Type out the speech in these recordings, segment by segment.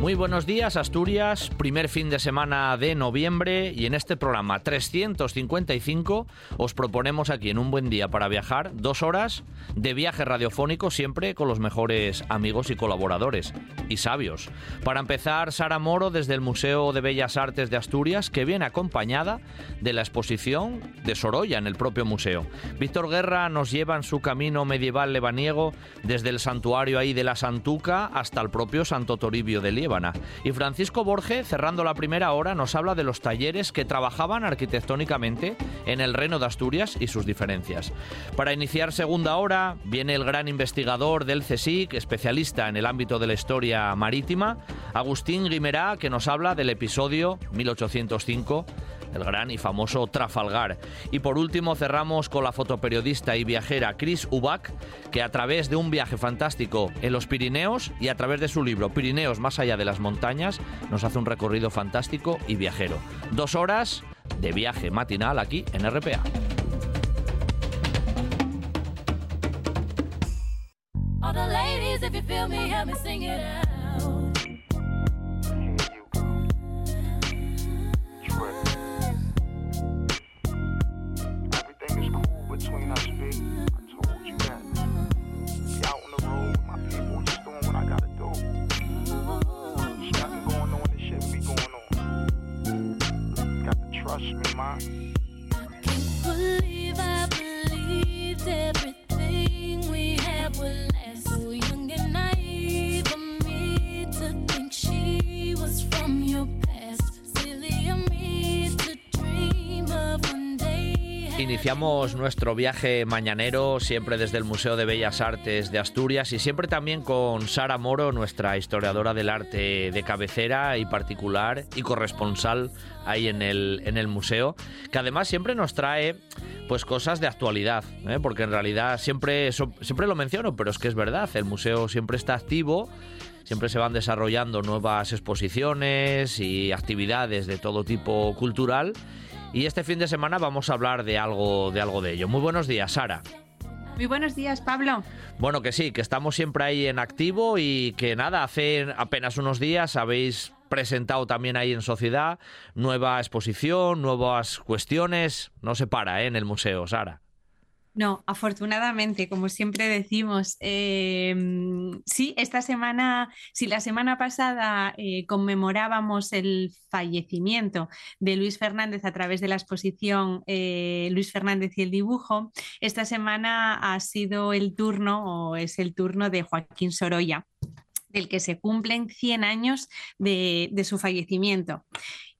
Muy buenos días Asturias, primer fin de semana de noviembre y en este programa 355 os proponemos aquí en un buen día para viajar dos horas de viaje radiofónico siempre con los mejores amigos y colaboradores y sabios. Para empezar, Sara Moro desde el Museo de Bellas Artes de Asturias que viene acompañada de la exposición de Sorolla en el propio museo. Víctor Guerra nos lleva en su camino medieval lebaniego desde el santuario ahí de la Santuca hasta el propio Santo Toribio de Liebre y Francisco Borge, cerrando la primera hora, nos habla de los talleres que trabajaban arquitectónicamente en el Reino de Asturias y sus diferencias. Para iniciar segunda hora, viene el gran investigador del CSIC, especialista en el ámbito de la historia marítima, Agustín Guimerá, que nos habla del episodio 1805 el gran y famoso Trafalgar. Y por último cerramos con la fotoperiodista y viajera Chris Ubach, que a través de un viaje fantástico en los Pirineos y a través de su libro Pirineos más allá de las montañas, nos hace un recorrido fantástico y viajero. Dos horas de viaje matinal aquí en RPA. Trust me, ma. I can't believe I believed everything we Iniciamos nuestro viaje mañanero siempre desde el Museo de Bellas Artes de Asturias y siempre también con Sara Moro, nuestra historiadora del arte de cabecera y particular y corresponsal ahí en el, en el museo, que además siempre nos trae pues cosas de actualidad, ¿eh? porque en realidad siempre, siempre lo menciono, pero es que es verdad, el museo siempre está activo siempre se van desarrollando nuevas exposiciones y actividades de todo tipo cultural y este fin de semana vamos a hablar de algo de algo de ello. Muy buenos días, Sara. Muy buenos días, Pablo. Bueno, que sí, que estamos siempre ahí en activo y que nada, hace apenas unos días habéis presentado también ahí en Sociedad nueva exposición, nuevas cuestiones. No se para ¿eh? en el museo, Sara. No, afortunadamente, como siempre decimos, em, sí, esta semana, si la semana pasada eh, conmemorábamos el fallecimiento de Luis Fernández a través de la exposición eh, Luis Fernández y el dibujo, esta semana ha sido el turno o es el turno de Joaquín Sorolla del que se cumplen 100 años de, de su fallecimiento.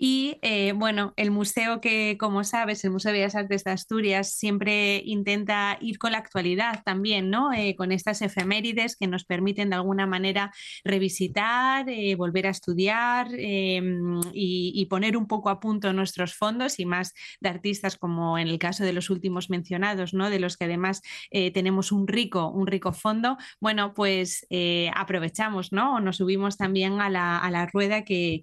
Y eh, bueno, el museo que, como sabes, el Museo de Bellas Artes de Asturias siempre intenta ir con la actualidad también, ¿no? Eh, con estas efemérides que nos permiten de alguna manera revisitar, eh, volver a estudiar em, y, poner un poco a punto nuestros fondos y más de artistas como en el caso de los últimos mencionados, ¿no? De los que además tenemos un rico, un rico fondo. Bueno, pues aprovechamos, ¿no? Nos subimos también a la, rueda que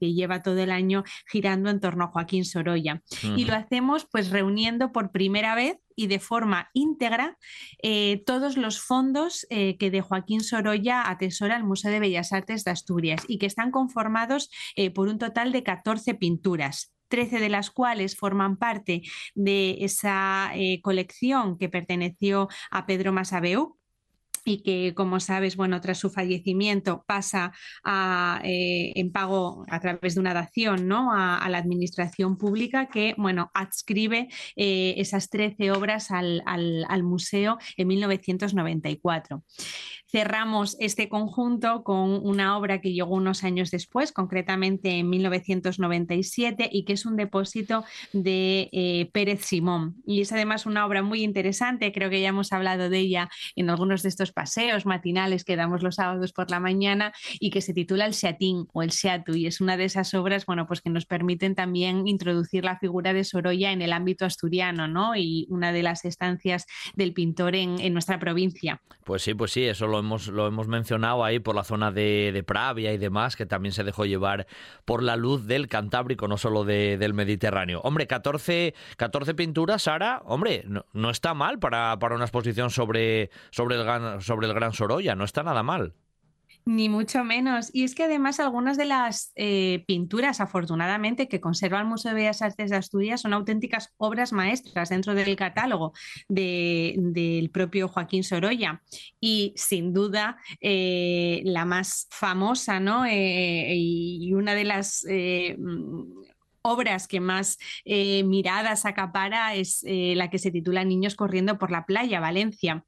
lleva todo el año girando en torno a Joaquín Sorolla. Y lo hacemos pues reuniendo por primera vez y de forma íntegra eh, todos los fondos eh, que de Joaquín Sorolla atesora el Museo de Bellas Artes de Asturias y que están conformados eh, por un total de 14 pinturas. 13 de las cuales forman parte de esa colección que perteneció a Pedro Masabeu, y que, como sabes, bueno, tras su fallecimiento pasa a, eh, en pago a través de una dación ¿no? a, la administración pública que, bueno, adscribe eh, esas 13 obras al, al museo en 1994. Cerramos este conjunto con una obra que llegó unos años después, concretamente en 1997, y que es un depósito de eh, Pérez Simón. Y es además una obra muy interesante, creo que ya hemos hablado de ella en algunos de estos paseos matinales que damos los sábados por la mañana y que se titula El Seatín o El Seatu y es una de esas obras, bueno, pues que nos permiten también introducir la figura de Sorolla en el ámbito asturiano, ¿no? Y una de las estancias del pintor en, nuestra provincia. Pues sí, pues sí, eso lo hemos, lo hemos mencionado ahí por la zona de, de Pravia y demás, que también se dejó llevar por la luz del Cantábrico, no solo del Mediterráneo. Hombre, 14, 14 pinturas, Sara, hombre, no, está mal para, para, una exposición sobre, sobre, el, sobre el Gran Sorolla, no está nada mal. Ni mucho menos. Y es que además algunas de las eh, pinturas, afortunadamente, que conserva el Museo de Bellas Artes de Asturias son auténticas obras maestras dentro del catálogo del propio Joaquín Sorolla. Y sin duda, eh, la más famosa ¿no? Eh, y una de las obras que más eh, miradas acapara es eh, la que se titula Niños corriendo por la playa, Valencia.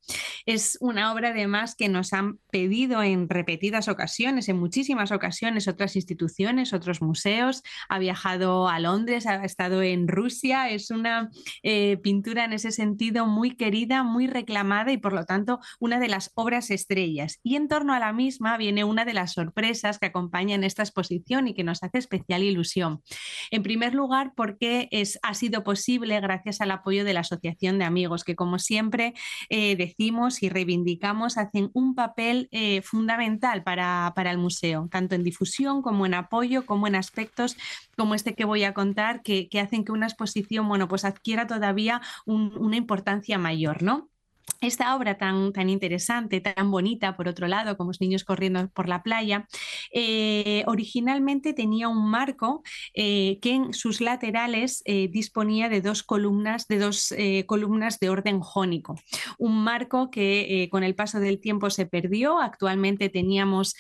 Es una obra además que nos han pedido en repetidas ocasiones, en muchísimas ocasiones, otras instituciones, otros museos. Ha viajado a Londres, ha estado en Rusia. Es una eh, pintura en ese sentido muy querida, muy reclamada y por lo tanto una de las obras estrellas. Y en torno a la misma viene una de las sorpresas que acompañan esta exposición y que nos hace especial ilusión. En primer lugar, porque es, ha sido posible gracias al apoyo de la Asociación de Amigos, que como siempre eh, decimos y reivindicamos, hacen un papel eh, fundamental para, el museo, tanto en difusión como en apoyo, como en aspectos como este que voy a contar, que, hacen que una exposición bueno, pues adquiera todavía una importancia mayor, ¿no? Esta obra tan, tan interesante, tan bonita, por otro lado, como los niños corriendo por la playa, eh, originalmente tenía un marco eh, que en sus laterales eh, disponía de dos columnas, de dos columnas de orden jónico. Un marco que con el paso del tiempo se perdió. Actualmente teníamos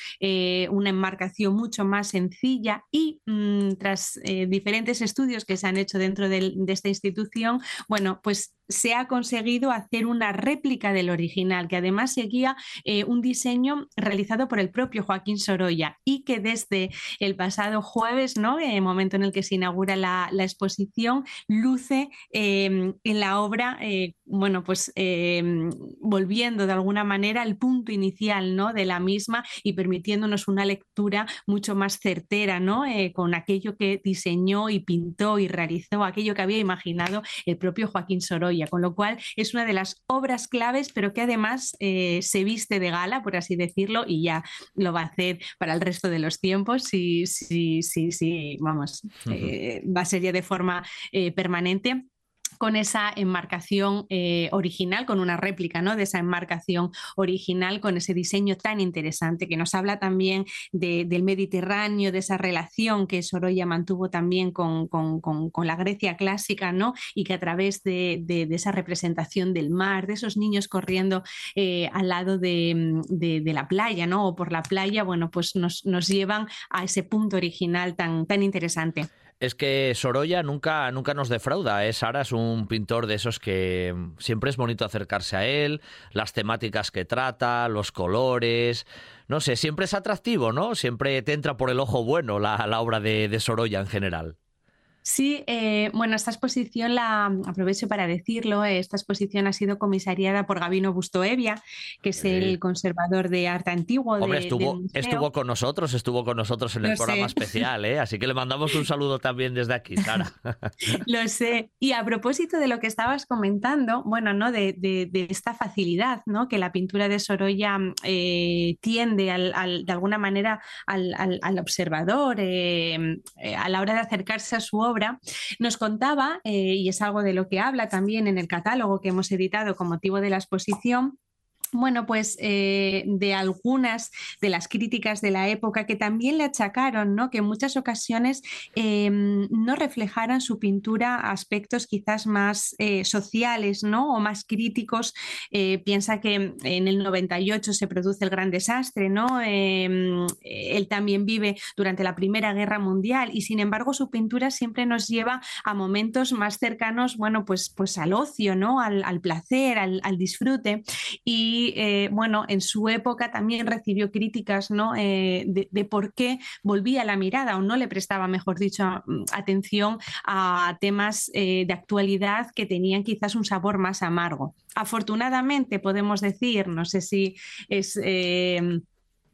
una enmarcación mucho más sencilla y mm, tras diferentes estudios que se han hecho dentro de, de esta institución, bueno, pues se ha conseguido hacer una réplica del original, que además seguía eh, un diseño realizado por el propio Joaquín Sorolla y que desde el pasado jueves, ¿no? el momento en el que se inaugura la, exposición, luce em, en la obra, eh, bueno, pues em, volviendo de alguna manera al punto inicial ¿no? de la misma y permitiéndonos una lectura mucho más certera, ¿no? Eh, con aquello que diseñó y pintó y realizó, aquello que había imaginado el propio Joaquín Sorolla con lo cual es una de las obras claves, pero que además eh, se viste de gala, por así decirlo, y ya lo va a hacer para el resto de los tiempos, sí, sí, sí, sí, vamos, eh, va a ser ya de forma eh, permanente con esa enmarcación eh, original, con una réplica ¿no? de esa enmarcación original, con ese diseño tan interesante que nos habla también del Mediterráneo, de esa relación que Sorolla mantuvo también con, la Grecia clásica, ¿no? y que a través de, esa representación del mar, de esos niños corriendo eh, al lado de, la playa ¿no? o por la playa, bueno, pues nos, llevan a ese punto original tan interesante es que Sorolla nunca, nunca nos defrauda. ¿eh? Sara es un pintor de esos que siempre es bonito acercarse a él, las temáticas que trata, los colores. No sé, siempre es atractivo, ¿no? Siempre te entra por el ojo bueno la, la obra de Sorolla en general. Sí, eh, bueno, esta exposición la aprovecho para decirlo. Esta exposición ha sido comisariada por Gabino Bustoevia, que es el conservador de arte antiguo. Hombre, estuvo, estuvo con nosotros, estuvo con nosotros en el programa especial, ¿eh? así que le mandamos un saludo también desde aquí, Sara. lo sé. Y a propósito de lo que estabas comentando, bueno, ¿no? De, esta facilidad, ¿no? Que la pintura de Sorolla eh, tiende de alguna manera al, observador a la hora de acercarse a su obra nos contaba, eh, y es algo de lo que habla también en el catálogo que hemos editado con motivo de la exposición, bueno, pues eh, de algunas de las críticas de la época que también le achacaron, ¿no? Que en muchas ocasiones em, no reflejaran su pintura aspectos quizás más eh, sociales, ¿no? O más críticos. Eh, piensa que en el 98 se produce el gran desastre, ¿no? Em, él también vive durante la Primera Guerra Mundial y sin embargo su pintura siempre nos lleva a momentos más cercanos, bueno, pues, pues al ocio, ¿no? Al, placer, al, al disfrute. Y y bueno, en su época también recibió críticas ¿no? de, de, por qué volvía la mirada o no le prestaba, mejor dicho, mm, atención a temas de actualidad que tenían quizás un sabor más amargo. Afortunadamente podemos decir, no sé si es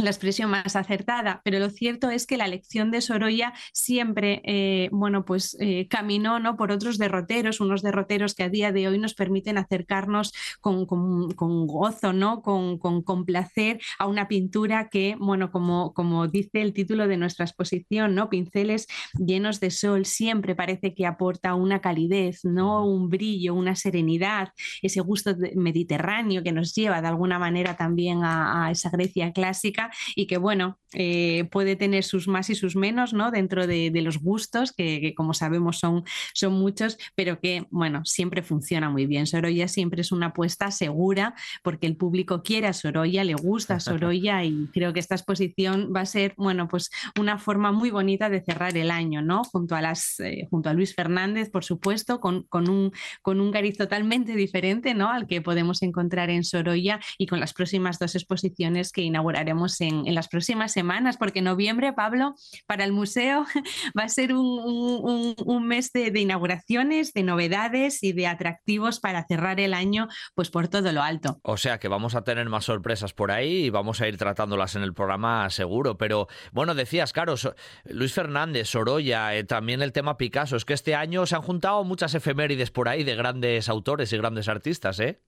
la expresión más acertada, pero lo cierto es que la lección de Sorolla siempre, eh, bueno, pues eh, caminó ¿no? por otros derroteros, unos derroteros que a día de hoy nos permiten acercarnos con, gozo, ¿no? Con, con, placer a una pintura que, bueno, como, como dice el título de nuestra exposición, ¿no? Pinceles llenos de sol, siempre parece que aporta una calidez, ¿no? Un brillo, una serenidad, ese gusto mediterráneo que nos lleva de alguna manera también a esa Grecia clásica y que, bueno, eh, puede tener sus más y sus menos, ¿no? Dentro de, los gustos, que, como sabemos son, son muchos, pero que, bueno, siempre funciona muy bien. Sorolla siempre es una apuesta segura porque el público quiere a Sorolla, le gusta a Sorolla y creo que esta exposición va a ser, bueno, pues una forma muy bonita de cerrar el año, ¿no? Junto a, las, eh, junto a Luis Fernández, por supuesto, con, con, un, con un cariz totalmente diferente, ¿no? Al que podemos encontrar en Sorolla y con las próximas dos exposiciones que inauguraremos en, las próximas semanas, porque noviembre, Pablo, para el museo va a ser un, mes de, inauguraciones, de novedades y de atractivos para cerrar el año, pues por todo lo alto. O sea que vamos a tener más sorpresas por ahí y vamos a ir tratándolas en el programa seguro. Pero bueno, decías, claro, Luis Fernández, Sorolla, eh, también el tema Picasso. Es que este año se han juntado muchas efemérides por ahí de grandes autores y grandes artistas, ¿eh?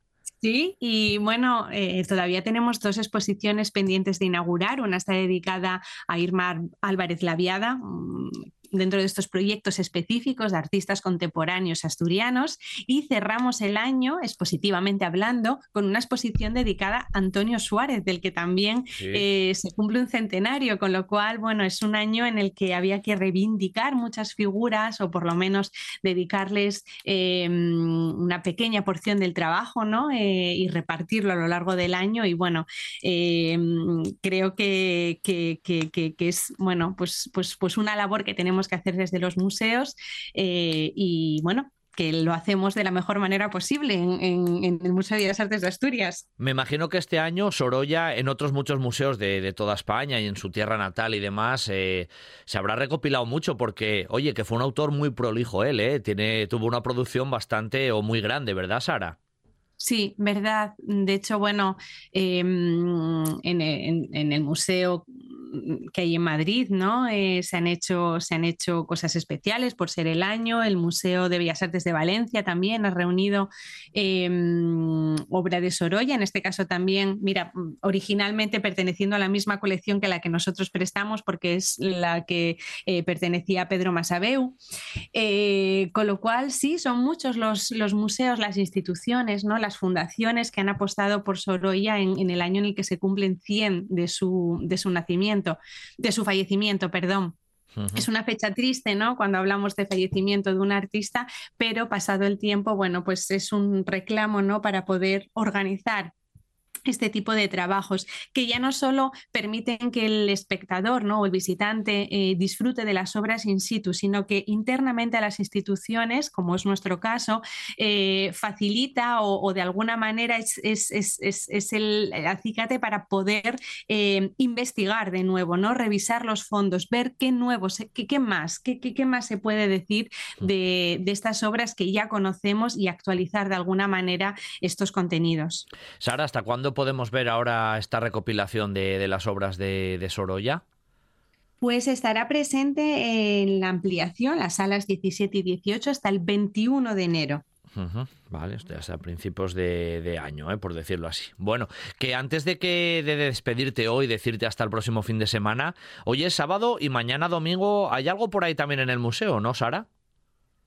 Sí, y bueno, eh, todavía tenemos dos exposiciones pendientes de inaugurar. Una está dedicada a Irma Álvarez Laviada, mm, dentro de estos proyectos específicos de artistas contemporáneos asturianos y cerramos el año, expositivamente hablando, con una exposición dedicada a Antonio Suárez, del que también eh, se cumple un centenario, con lo cual, bueno, es un año en el que había que reivindicar muchas figuras o por lo menos dedicarles eh, una pequeña porción del trabajo, ¿no? Eh, y repartirlo a lo largo del año y bueno, creo que, que, que, que, es, bueno, pues, pues, pues una labor que tenemos que hacer desde los museos eh, y bueno, que lo hacemos de la mejor manera posible en, el Museo de las Artes de Asturias. Me imagino que este año Sorolla, en otros muchos museos de, toda España y en su tierra natal y demás, eh, se habrá recopilado mucho porque, oye, que fue un autor muy prolijo él, ¿eh? Tiene, tuvo una producción bastante o muy grande, ¿verdad, Sara? Sí, verdad. De hecho, bueno, em, en, el museo que hay en Madrid, ¿no? Eh, se, han hecho, se han hecho cosas especiales por ser el año. El Museo de Bellas Artes de Valencia también ha reunido em, obra de Sorolla, en este caso también, mira, originalmente perteneciendo a la misma colección que la que nosotros prestamos, porque es la que eh, pertenecía a Pedro Masabeu. Eh, con lo cual, sí, son muchos los, los, museos, las instituciones, ¿no? las fundaciones que han apostado por Sorolla en, en el año en el que se cumplen 100 de su, de su nacimiento de su fallecimiento, perdón. Es una fecha triste, ¿no? Cuando hablamos de fallecimiento de un artista, pero pasado el tiempo, bueno, pues es un reclamo, ¿no? Para poder organizar este tipo de trabajos que ya no solo permiten que el espectador ¿no? o el visitante eh, disfrute de las obras in situ, sino que internamente a las instituciones, como es nuestro caso, eh, facilita o, de alguna manera es, el acicate para poder eh, investigar de nuevo, ¿no? revisar los fondos, ver qué nuevos, qué, qué más, qué, qué, más se puede decir mm. de, de, estas obras que ya conocemos y actualizar de alguna manera estos contenidos. Sara, ¿hasta cuándo podemos ver ahora esta recopilación de, las obras de, de Sorolla? Pues estará presente en la ampliación, las salas 17 y 18, hasta el 21 de enero. vale, esto ya a principios de, año, ¿eh? por decirlo así. Bueno, que antes de que de despedirte hoy, decirte hasta el próximo fin de semana, hoy es sábado y mañana domingo, ¿hay algo por ahí también en el museo, no, Sara?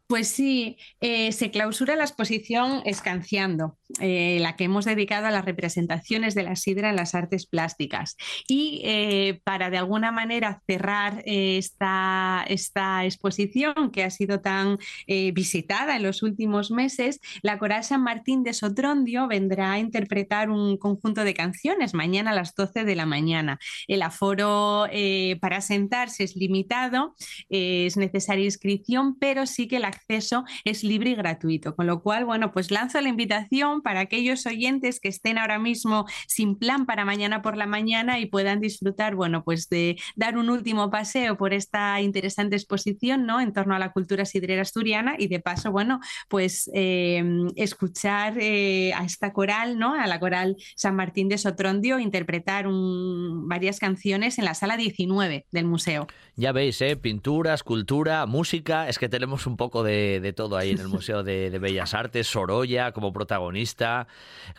Pues sí, eh, se clausura la exposición Escanciando, eh, la que hemos dedicado a las representaciones de la sidra en las artes plásticas. Y eh, para de alguna manera cerrar esta, esta, exposición que ha sido tan visitada en los últimos meses, la Coral San Martín de Sotrondio vendrá a interpretar un conjunto de canciones mañana a las 12 de la mañana. El aforo para sentarse es limitado, es necesaria inscripción, pero sí que la acceso es libre y gratuito. Con lo cual, bueno, pues lanzo la invitación para aquellos oyentes que estén ahora mismo sin plan para mañana por la mañana y puedan disfrutar, bueno, pues de dar un último paseo por esta interesante exposición, ¿no? En torno a la cultura sidrera asturiana y de paso, bueno, pues em, escuchar eh, a esta coral, ¿no? A la coral San Martín de Sotrondio interpretar varias canciones en la sala 19 del museo. Ya veis, ¿eh? Pintura, escultura, música, es que tenemos un poco de, todo ahí en el Museo de, Bellas Artes, Sorolla como protagonista.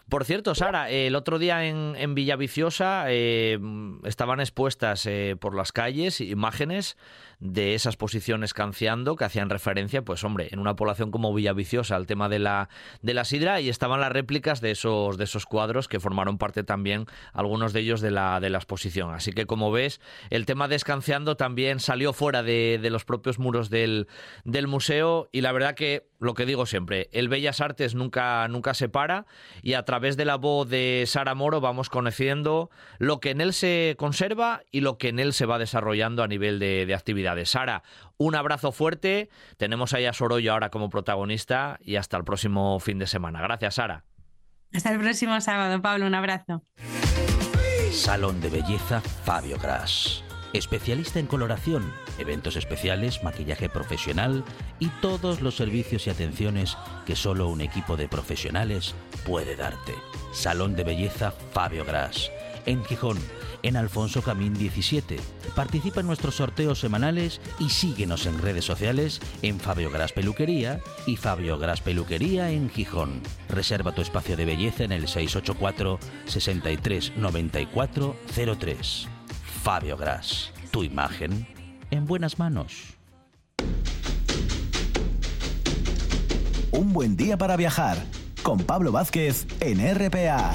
Por cierto, Sara, el otro día en, Villaviciosa eh, estaban expuestas eh, por las calles imágenes de esas posiciones canciando que hacían referencia, pues hombre, en una población como Villaviciosa al tema de la, de la sidra y estaban las réplicas de esos, de esos cuadros que formaron parte también, algunos de ellos, de la, de la exposición. Así que como ves, el tema de escanciando también salió fuera de, de los propios muros del, del museo y la verdad que lo que digo siempre, el Bellas Artes nunca, nunca se para y a través de la voz de Sara Moro vamos conociendo lo que en él se conserva y lo que en él se va desarrollando a nivel de, de actividad de Sara, un abrazo fuerte. Tenemos ahí a Sorollo ahora como protagonista y hasta el próximo fin de semana. Gracias, Sara. Hasta el próximo sábado, Pablo. Un abrazo. Salón de Belleza Fabio Gras. Especialista en coloración, eventos especiales, maquillaje profesional y todos los servicios y atenciones que solo un equipo de profesionales puede darte. Salón de Belleza Fabio Gras. En Gijón, en Alfonso Camín 17. Participa en nuestros sorteos semanales y síguenos en redes sociales en Fabio Gras Peluquería y Fabio Gras Peluquería en Gijón. Reserva tu espacio de belleza en el 684 63 94 03. Fabio Gras, tu imagen en buenas manos. Un buen día para viajar con Pablo Vázquez en RPA.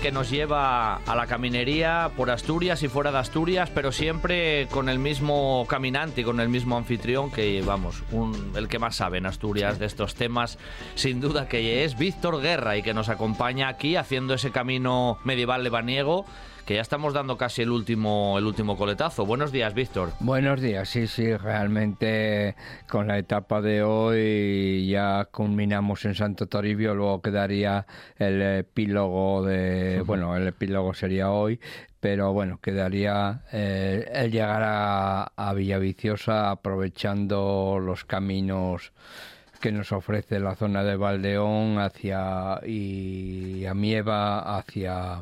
Que nos lleva a la caminería por Asturias y fuera de Asturias, pero siempre con el mismo caminante y con el mismo anfitrión que, vamos, un, el que más sabe en Asturias de estos temas, sin duda que es Víctor Guerra y que nos acompaña aquí haciendo ese camino medieval lebaniego que ya estamos dando casi el último, el último coletazo. Buenos días, Víctor. Buenos días, sí, sí, realmente con la etapa de hoy ya culminamos en Santo Toribio, luego quedaría el epílogo de, bueno, el epílogo sería hoy, pero bueno, quedaría eh, el llegar a, a Villaviciosa aprovechando los caminos que nos ofrece la zona de Valdeón hacia y a Mieva hacia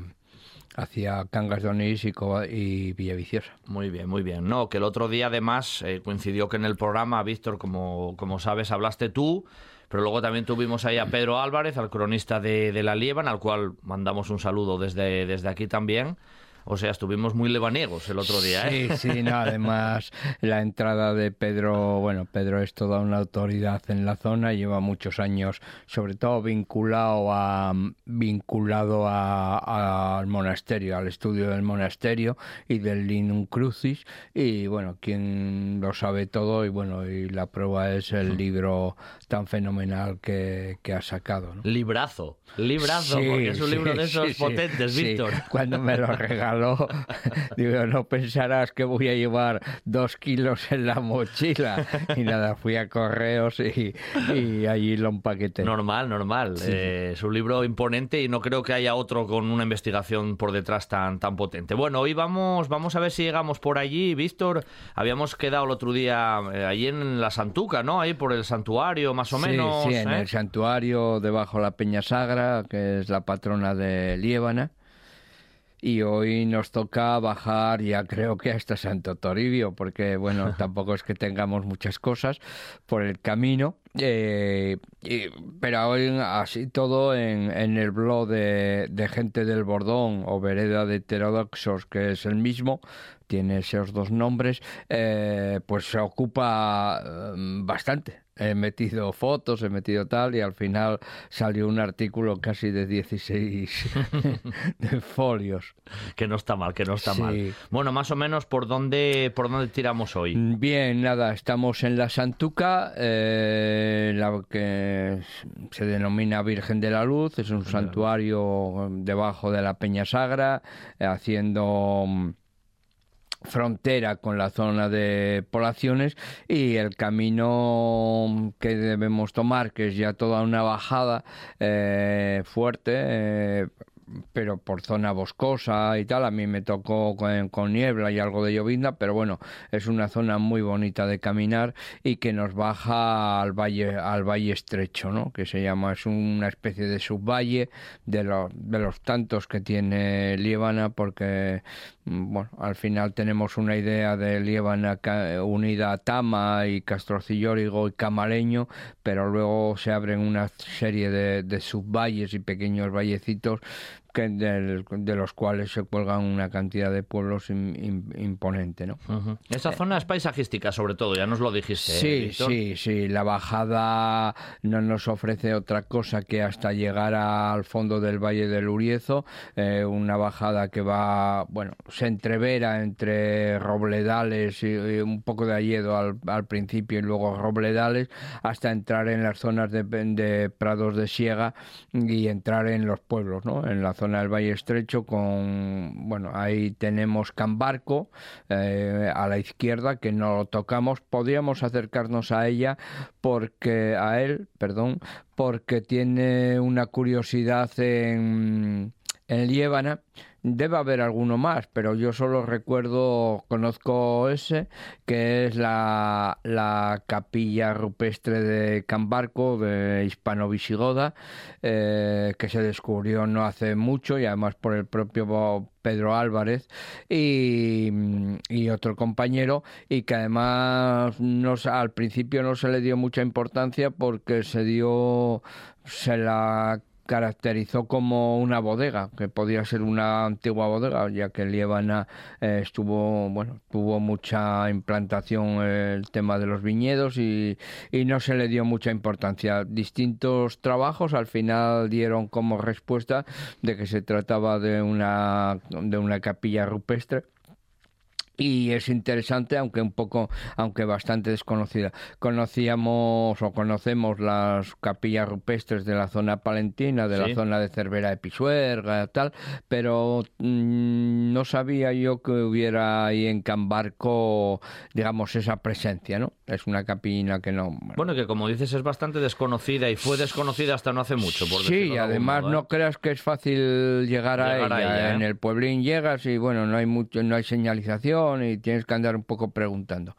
hacia Cangas de Onís y, Villaviciosa. Muy bien, muy bien. No, que el otro día además eh, coincidió que en el programa, Víctor, como, como sabes, hablaste tú, pero luego también tuvimos ahí a Pedro Álvarez, al cronista de, de La Lieban, al cual mandamos un saludo desde, desde aquí también. O sea, estuvimos muy lebaniegos el otro día. ¿eh? Sí, sí, no, además la entrada de Pedro, bueno, Pedro es toda una autoridad en la zona, lleva muchos años, sobre todo vinculado a vinculado al monasterio, al estudio del monasterio y del Linum Crucis, y bueno, quien lo sabe todo, y bueno, y la prueba es el libro tan fenomenal que, ha sacado. Librazo, librazo, porque es un libro de esos potentes, Víctor. Cuando me lo regaló digo, no pensarás que voy a llevar dos kilos en la mochila. Y nada, fui a correos y, allí lo empaqueté. Normal, normal. Eh, es un libro imponente y no creo que haya otro con una investigación por detrás tan, tan potente. Bueno, hoy vamos, vamos a ver si llegamos por allí. Víctor, habíamos quedado el otro día eh, allí en la Santuca, ¿no? Ahí por el santuario, más o menos. Sí, en ¿eh? el santuario debajo de la Peña Sagra, que es la patrona de Liébana y hoy nos toca bajar ya creo que hasta Santo Toribio, porque bueno, tampoco es que tengamos muchas cosas por el camino Eh, pero hoy así todo en, el blog de, Gente del Bordón o Vereda de Heterodoxos, que es el mismo, tiene esos dos nombres, eh, pues se ocupa mm, bastante he metido fotos, he metido tal, y al final salió un artículo casi de 16 folios. Que no está mal, que no está mal. Bueno, más o menos, ¿por dónde, ¿por dónde tiramos hoy? Bien, nada, estamos en la Santuca, eh, la que se denomina Virgen de la Luz, es un santuario debajo de la Peña Sagra, haciendo frontera con la zona de poblaciones y el camino que debemos tomar, que es ya toda una bajada eh, fuerte, eh, pero por zona boscosa y tal. A mí me tocó con, niebla y algo de llovizna, pero bueno, es una zona muy bonita de caminar y que nos baja al valle, al valle estrecho, ¿no? Que se llama, es una especie de subvalle de los, de los tantos que tiene Líbana, porque bueno, al final tenemos una idea de Líbana unida a Tama y Castrocillórigo y Camaleño, pero luego se abren una serie de, de subvalles y pequeños vallecitos de los cuales se cuelgan una cantidad de pueblos imponente. ¿no? Esa zona es paisajística, sobre todo, ya nos lo dijiste. Sí, sí, sí. La bajada no nos ofrece otra cosa que hasta llegar al fondo del Valle del Uriezo, eh, una bajada que va, bueno, se entrevera entre robledales y, un poco de Alledo al, principio y luego robledales, hasta entrar en las zonas de, de prados de siega y entrar en los pueblos, ¿no? En la zona del Valle Estrecho con, bueno, ahí tenemos Cambarco eh, a la izquierda que no lo tocamos, podríamos acercarnos a ella porque, a él, perdón, porque tiene una curiosidad en, en Liébana Debe haber alguno más, pero yo solo recuerdo, conozco ese, que es la, la capilla rupestre de Cambarco, de hispano-visigoda, eh, que se descubrió no hace mucho y además por el propio Pedro Álvarez y, y, otro compañero y que además no, al principio no se le dio mucha importancia porque se dio se la caracterizó como una bodega, que podía ser una antigua bodega, ya que Liébana eh, estuvo, bueno, tuvo mucha implantación el tema de los viñedos y, y, no se le dio mucha importancia. Distintos trabajos al final dieron como respuesta de que se trataba de una, de una capilla rupestre y es interesante aunque un poco aunque bastante desconocida conocíamos o conocemos las capillas rupestres de la zona palentina de la zona de Cervera de Pisuerga tal pero mm, no sabía yo que hubiera ahí en Cambarco digamos esa presencia no es una capilla que no bueno, que como dices es bastante desconocida y fue desconocida hasta no hace mucho por sí y además no ¿eh? creas que es fácil llegar, a, ella. en ¿eh? el pueblín llegas y bueno no hay mucho no hay señalización y tienes que andar un poco preguntando.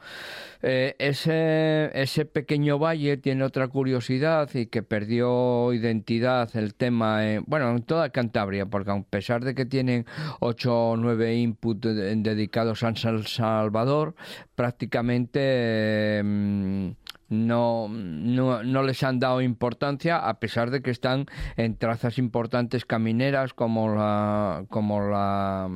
Eh, ese, ese pequeño valle tiene otra curiosidad y que perdió identidad el tema, bueno, en toda Cantabria, porque a pesar de que tienen ocho o nueve inputs dedicados a San Salvador, prácticamente... Mm, no, no, no, les han dado importancia a pesar de que están en trazas importantes camineras como la, como la,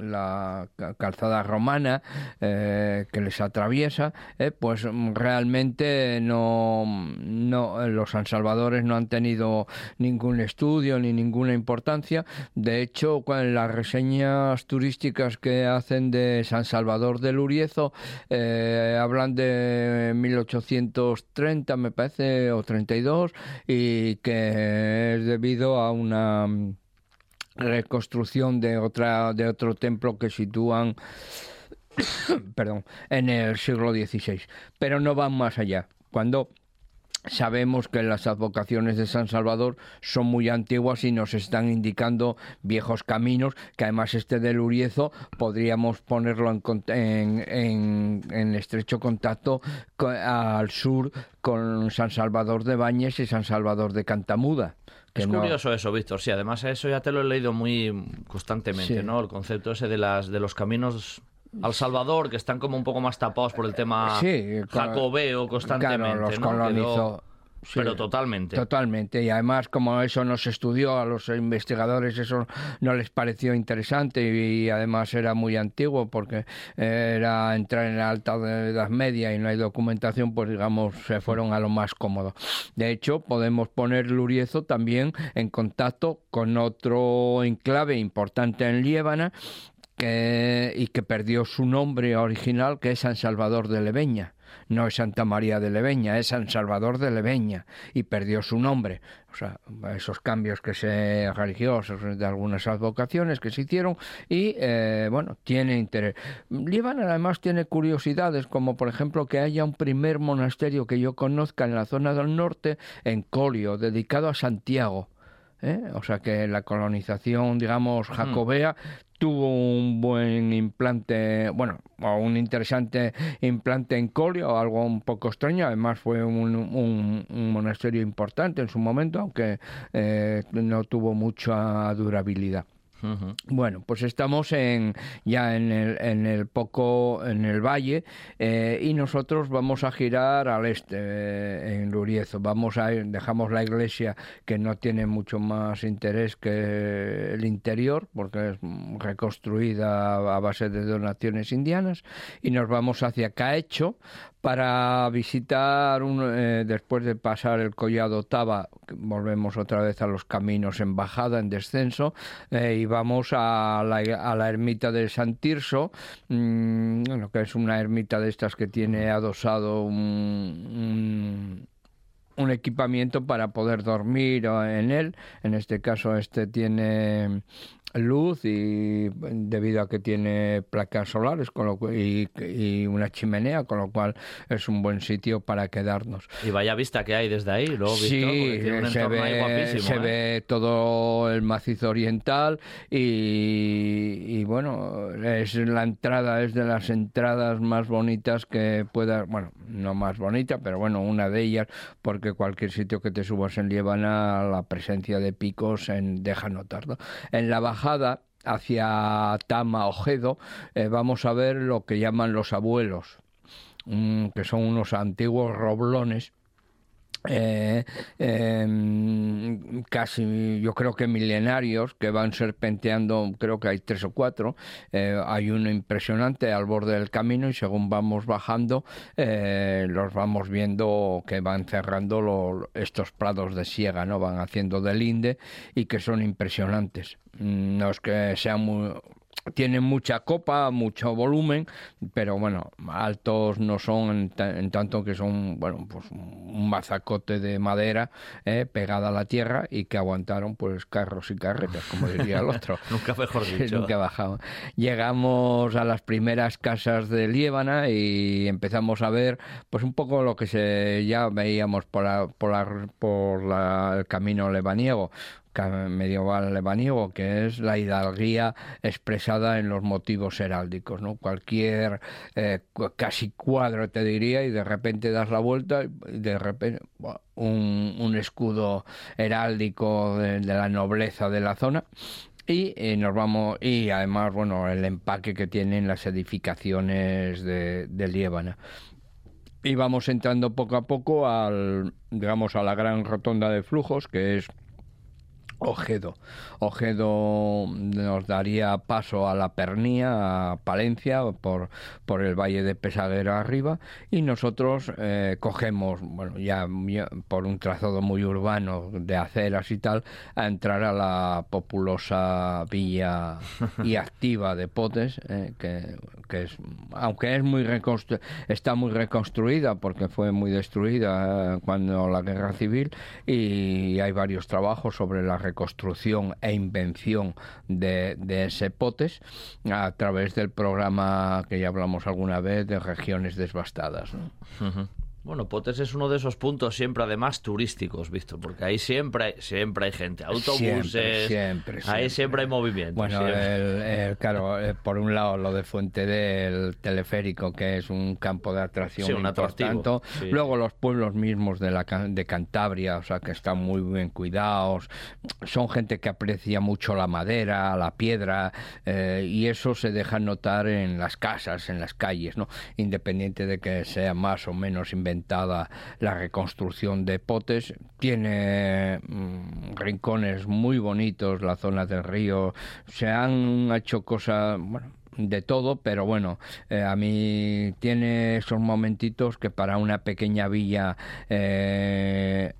la calzada romana eh, que les atraviesa, eh, pues realmente no, no, los San Salvadores no han tenido ningún estudio ni ninguna importancia. De hecho, las reseñas turísticas que hacen de San Salvador del Uriezo eh, hablan de 1800 130 me parece, o 32, y que es debido a una mm, reconstrucción de otra de otro templo que sitúan perdón en el siglo XVI pero no van más allá. Cuando Sabemos que las advocaciones de San Salvador son muy antiguas y nos están indicando viejos caminos, que además este del Uriezo podríamos ponerlo en, en, estrecho contacto al sur con San Salvador de Bañes y San Salvador de Cantamuda. es curioso eso, Víctor. Sí, además eso ya te lo he leído muy constantemente, ¿no? El concepto ese de las de los caminos al Salvador, que están como un poco más tapados por el tema Sí, con- jacobeo constantemente. Claro, los ¿no? colonizó. Sí. Pero totalmente. Totalmente, y además como eso no se estudió, a los investigadores eso no les pareció interesante y, además era muy antiguo porque eh, era entrar en la alta edad media y no hay documentación, pues digamos se fueron a lo más cómodo. De hecho, podemos poner Luriezo también en contacto con otro enclave importante en Liébana que, y que perdió su nombre original, que es San Salvador de Leveña. No es Santa María de Leveña, es San Salvador de Leveña y perdió su nombre. O sea, esos cambios que se religiosos de algunas advocaciones que se hicieron y eh, bueno, tiene interés. Líbano además tiene curiosidades como por ejemplo que haya un primer monasterio que yo conozca en la zona del norte en Colio, dedicado a Santiago. ¿Eh? O sea que la colonización, digamos, jacobea tuvo un buen implante, bueno, o un interesante implante en Colio, algo un poco extraño. Además fue un, un- un monasterio importante en su momento, aunque eh, no tuvo mucha durabilidad. Bueno, pues estamos en, ya en el, en el poco, en el valle, eh, y nosotros vamos a girar al este, eh, en Luriezo. Vamos a dejamos la iglesia que no tiene mucho más interés que el interior, porque es reconstruida a base de donaciones indianas, y nos vamos hacia Caecho para visitar, un, eh, después de pasar el collado Taba, volvemos otra vez a los caminos en bajada, en descenso, eh, y vamos a la, a la ermita de San Tirso, mm, bueno, que es una ermita de estas que tiene adosado un- un un equipamiento para poder dormir en él. En este caso, este tiene luz y debido a que tiene placas solares con lo cu- y, y una chimenea, con lo cual es un buen sitio para quedarnos. Y vaya vista que hay desde ahí, luego, Sí, se ve, se ¿eh? ve todo el macizo oriental y, y bueno, es la entrada, es de las entradas más bonitas que pueda, bueno, no más bonita, pero bueno, una de ellas, porque cualquier sitio que te subas en Líbana, la presencia de picos en, deja notar. ¿no? En la bajada hacia Tama, Ojedo, eh, vamos a ver lo que llaman los abuelos, mm, que son unos antiguos roblones eh, em, casi yo creo que milenarios que van serpenteando creo que hay tres o cuatro eh, hay uno impresionante al borde del camino y según vamos bajando eh, los vamos viendo que van cerrando estos prados de siega no van haciendo de linde y que son impresionantes. Mm, no es que sean muy tienen mucha copa, mucho volumen, pero bueno, altos no son en, en tanto que son, bueno, pues un mazacote de madera eh, pegada a la tierra y que aguantaron pues carros y carretas, como diría el otro. Nunca mejor dicho. Nunca bajamos. Llegamos a las primeras casas de Liébana y empezamos a ver pues un poco lo que se ya veíamos por, la- por, la- por la- el camino lebaniego medieval lebaniego, que es la hidalguía expresada en los motivos heráldicos, ¿no? Cualquier eh, casi cuadro te diría y de repente das la vuelta y de repente un, un escudo heráldico de, la nobleza de la zona y eh, nos vamos y además bueno el empaque que tienen las edificaciones de, de y vamos entrando poco a poco al digamos a la gran rotonda de flujos que es Ojedo. Ojedo nos daría paso a la Pernía, a Palencia, por, por el Valle de Pesaguero arriba, y nosotros eh, cogemos, bueno, ya, ya por un trazado muy urbano de aceras y tal, a entrar a la populosa villa y activa de Potes, eh, que, que es, aunque es muy reconstru- está muy reconstruida porque fue muy destruida eh, cuando la guerra civil y hay varios trabajos sobre la reconstrucción e invención de, de ese Potes a través del programa que ya hablamos alguna vez de regiones devastadas. ¿no? Bueno, Potes es uno de esos puntos siempre, además, turísticos, Víctor, porque ahí siempre hay, siempre hay gente, autobuses, Siempre, siempre, ahí siempre hay movimiento. Bueno, siempre. el- el- claro, eh, por un lado lo de Fuente del Teleférico, que es un campo de atracción Sí, un atractivo, importante. sí. Luego los pueblos mismos de, la, de Cantabria, o sea, que están muy bien cuidados. Son gente que aprecia mucho la madera, la piedra, eh, y eso se deja notar en las casas, en las calles, ¿no? Independiente de que sea más o menos la reconstrucción de Potes, tiene mm, rincones muy bonitos, la zona del río, se han hecho cosas, bueno, de todo, pero bueno, eh, a mí tiene esos momentitos que para una pequeña villa eh,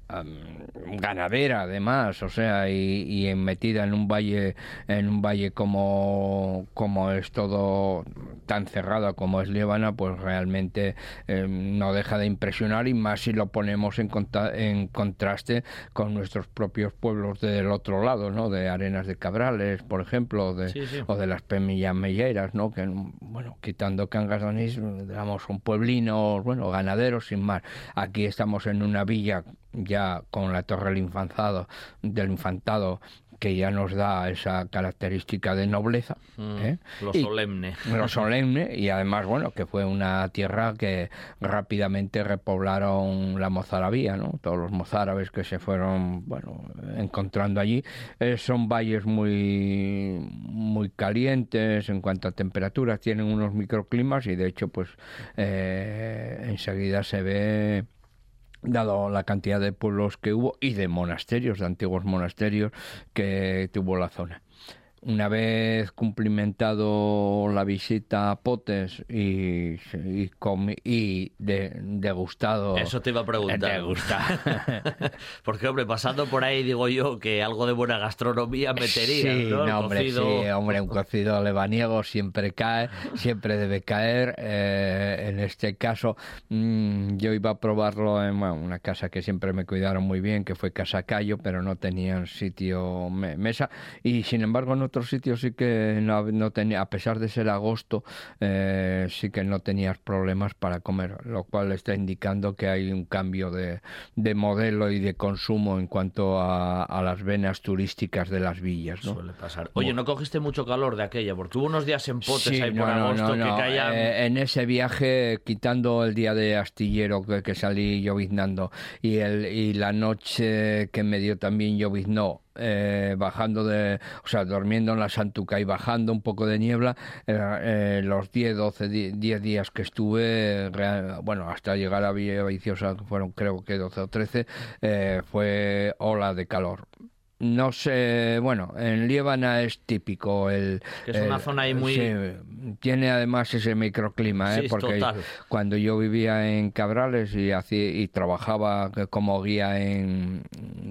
ganadera además, o sea, y, y metida en un valle, en un valle como, como es todo tan cerrado como es Líbana, pues realmente eh, no deja de impresionar y más si lo ponemos en, conta- en contraste con nuestros propios pueblos del otro lado, ¿no? De Arenas de Cabrales, por ejemplo, de, Sí, sí. o de las Pemillas Melleras, Que, bueno, quitando Cangas de Onís, digamos, son pueblinos, bueno, ganaderos sin más. Aquí estamos en una villa ya con la Torre del Infantado, que ya nos da esa característica de nobleza. Mm, ¿eh? Lo Y- solemne. lo solemne y además bueno que fue una tierra que rápidamente repoblaron la mozarabía no todos los mozárabes que se fueron bueno encontrando allí Eh, son valles muy muy calientes en cuanto a temperaturas tienen unos microclimas y de hecho pues eh, enseguida se ve dado la cantidad de pueblos que hubo y de monasterios, de antiguos monasterios que tuvo la zona. Una vez cumplimentado la visita a Potes y, y, comi- y de- degustado... Eso te iba a preguntar. Degustar. Porque, hombre, pasando por ahí, digo yo que algo de buena gastronomía metería, Sí, ¿no? El hombre, cocido. sí, hombre, un cocido lebaniego siempre cae, siempre debe caer. eh, en este caso, mm, yo iba a probarlo en bueno, una casa que siempre me cuidaron muy bien, que fue Casa Cayo, pero no tenían sitio me- mesa. Y sin embargo, en otros sitios sí que no, no tenía, a pesar de ser agosto, eh, sí que no tenías problemas para comer, lo cual está indicando que hay un cambio de, de modelo y de consumo en cuanto a, a las venas turísticas de las villas. ¿no? Suele pasar. Oye, ¿no cogiste mucho calor de aquella? Porque hubo unos días en potes Sí, ahí por no, agosto que caían... Eh, en ese viaje, quitando el día de astillero que, que salí lloviznando y, el, y la noche que me dio también lloviznó, eh, bajando de, o sea, durmiendo en la Santuca y bajando un poco de niebla, eh, eh, los 10, 12, di- 10 días que estuve, bueno, hasta llegar a Villa Viciosa, fueron creo que 12 o 13, eh, fue ola de calor. No sé, bueno, en Líbana es típico el... Que es una zona ahí muy- sí, tiene además ese microclima, ¿eh? Sí, porque total. cuando yo vivía en Cabrales y, hacía, y trabajaba como guía en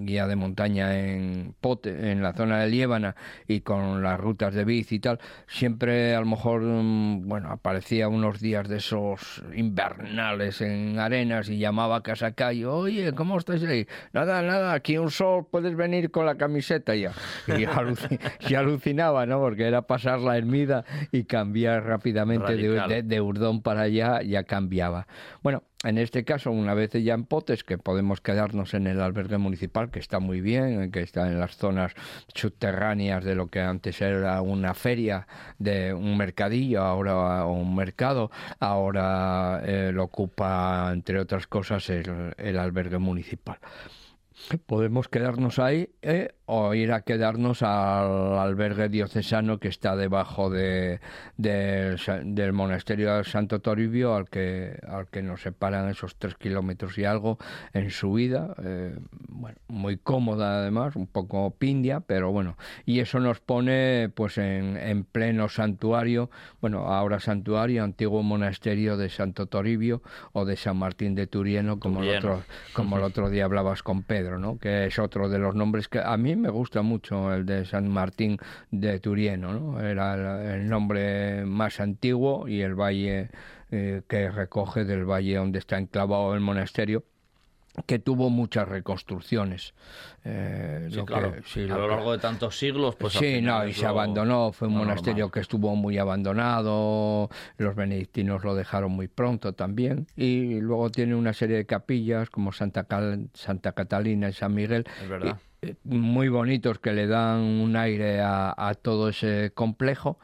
guía de montaña en Pote, en la zona de Líbana y con las rutas de bici y tal, siempre a lo mejor, mm, bueno, aparecía unos días de esos invernales en arenas y llamaba a Casacayo, oye, ¿cómo estáis ahí? Nada, nada, aquí un sol, puedes venir con la camiseta ya. Y y alucinaba, ¿no? Porque era pasar la Hermida y cambiar rápidamente de, Radical. de- de Urdón para allá, ya cambiaba. Bueno, en este caso, una vez ya en Potes, que podemos quedarnos en el albergue municipal, que está muy bien, que está en las zonas subterráneas de lo que antes era una feria, de un mercadillo, ahora un mercado, ahora eh, lo ocupa, entre otras cosas, el, el albergue municipal. Podemos quedarnos ahí eh, o ir a quedarnos al albergue diocesano que está debajo de, del monasterio de Santo Toribio, al que, al que nos separan esos tres kilómetros y algo en subida. eh, bueno, muy cómoda además, un poco pindia, pero bueno. Y eso nos pone pues en, en pleno santuario, bueno, ahora santuario, antiguo monasterio de Santo Toribio o de San Martín de Turieno, como el otro como el otro día hablabas con Pedro, Que es otro de los nombres que a mí me gusta mucho el de San Martín de Turieno, ¿no? Era el, el nombre más antiguo y el valle eh, que recoge del valle donde está enclavado el monasterio que tuvo muchas reconstrucciones. Eh, lo claro. a lo largo de tantos siglos, pues. Sí, no, y se abandonó. Fue un monasterio que estuvo muy abandonado. Los benedictinos lo dejaron muy pronto también. Y luego tiene una serie de capillas como Santa, Santa Catalina y San Miguel. Es verdad. Eh, muy bonitos que le dan un aire a, a todo ese complejo